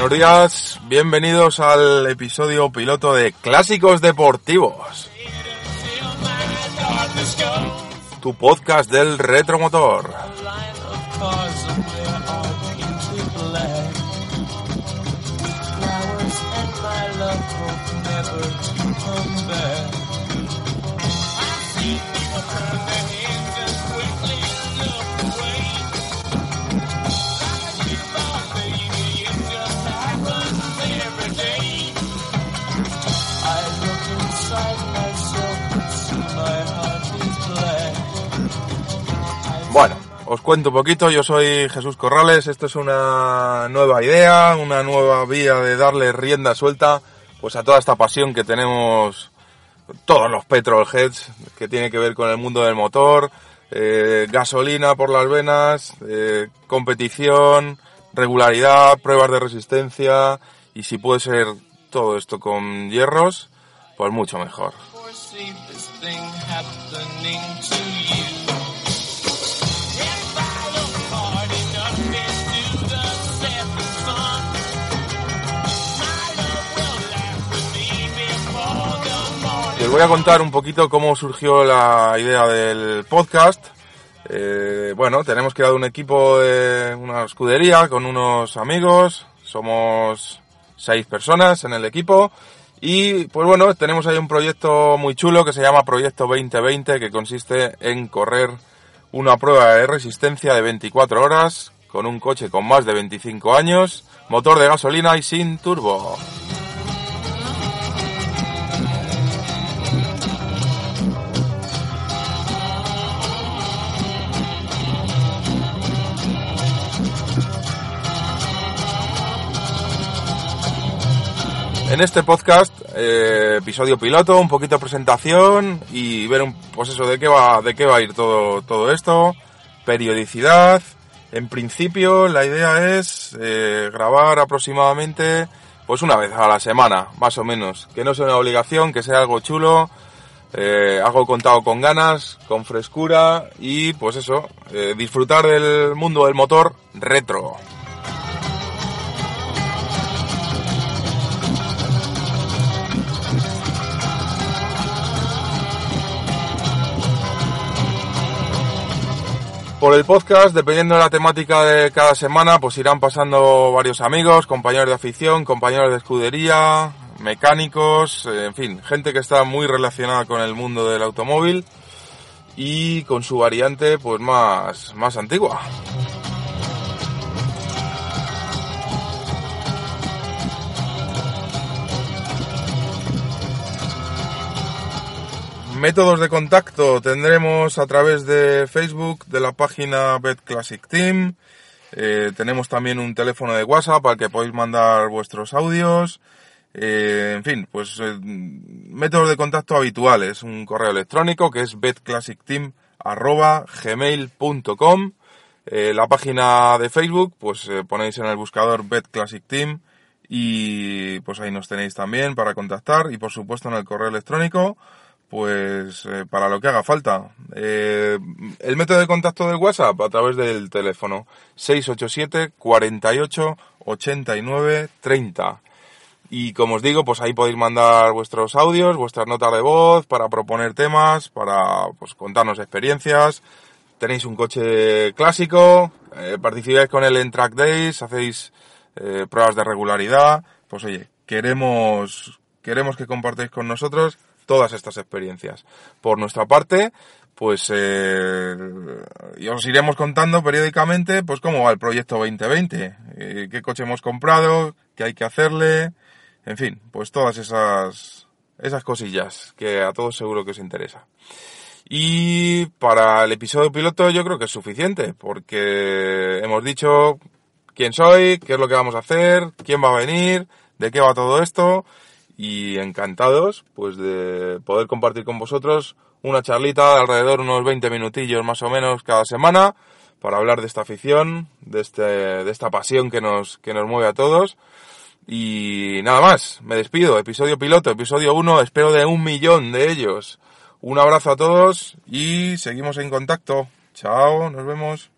Buenos días, bienvenidos al episodio piloto de Clásicos Deportivos. Tu podcast del retromotor. Os cuento un poquito, yo soy Jesús Corrales, esto es una nueva idea, una nueva vía de darle rienda suelta pues a toda esta pasión que tenemos todos los petrolheads, que tiene que ver con el mundo del motor, eh, gasolina por las venas, eh, competición, regularidad, pruebas de resistencia y si puede ser todo esto con hierros, pues mucho mejor. Voy a contar un poquito cómo surgió la idea del podcast. Eh, bueno, tenemos creado un equipo de una escudería con unos amigos. Somos seis personas en el equipo. Y pues bueno, tenemos ahí un proyecto muy chulo que se llama Proyecto 2020 que consiste en correr una prueba de resistencia de 24 horas con un coche con más de 25 años, motor de gasolina y sin turbo. En este podcast, eh, episodio piloto, un poquito de presentación y ver un, pues eso, de qué va, de qué va a ir todo, todo esto, periodicidad. En principio, la idea es eh, grabar aproximadamente, pues una vez a la semana, más o menos. Que no sea una obligación, que sea algo chulo, eh, algo contado con ganas, con frescura y, pues eso, eh, disfrutar del mundo del motor retro. Por el podcast, dependiendo de la temática de cada semana, pues irán pasando varios amigos, compañeros de afición, compañeros de escudería, mecánicos, eh, en fin, gente que está muy relacionada con el mundo del automóvil y con su variante pues más, más antigua. Métodos de contacto tendremos a través de Facebook, de la página Bet Classic Team. Eh, tenemos también un teléfono de WhatsApp al que podéis mandar vuestros audios. Eh, en fin, pues eh, métodos de contacto habituales. Un correo electrónico que es betclassicteam.gmail.com La página de Facebook, pues ponéis en el buscador Bet Classic Team y pues ahí nos tenéis también para contactar y por supuesto en el correo electrónico pues eh, para lo que haga falta. Eh, el método de contacto del WhatsApp a través del teléfono 687 48 89 30. Y como os digo, pues ahí podéis mandar vuestros audios, vuestras notas de voz para proponer temas, para pues contarnos experiencias. Tenéis un coche clásico, eh, participáis con él en Track Days, hacéis pruebas de regularidad. Pues oye, queremos, queremos que compartáis con nosotros todas estas experiencias. Por nuestra parte, pues eh, y os iremos contando periódicamente pues cómo va el proyecto 2020, eh, qué coche hemos comprado, qué hay que hacerle, en fin, pues todas esas esas cosillas que a todos seguro que os interesa. Y para el episodio piloto yo creo que es suficiente, porque hemos dicho quién soy, qué es lo que vamos a hacer, quién va a venir, de qué va todo esto, y encantados pues de poder compartir con vosotros una charlita de alrededor unos 20 minutillos más o menos cada semana para hablar de esta afición, de este de esta pasión que nos que nos mueve a todos. Y nada más, me despido, episodio piloto, episodio 1, espero de un millón de ellos. Un abrazo a todos y seguimos en contacto. Chao, nos vemos.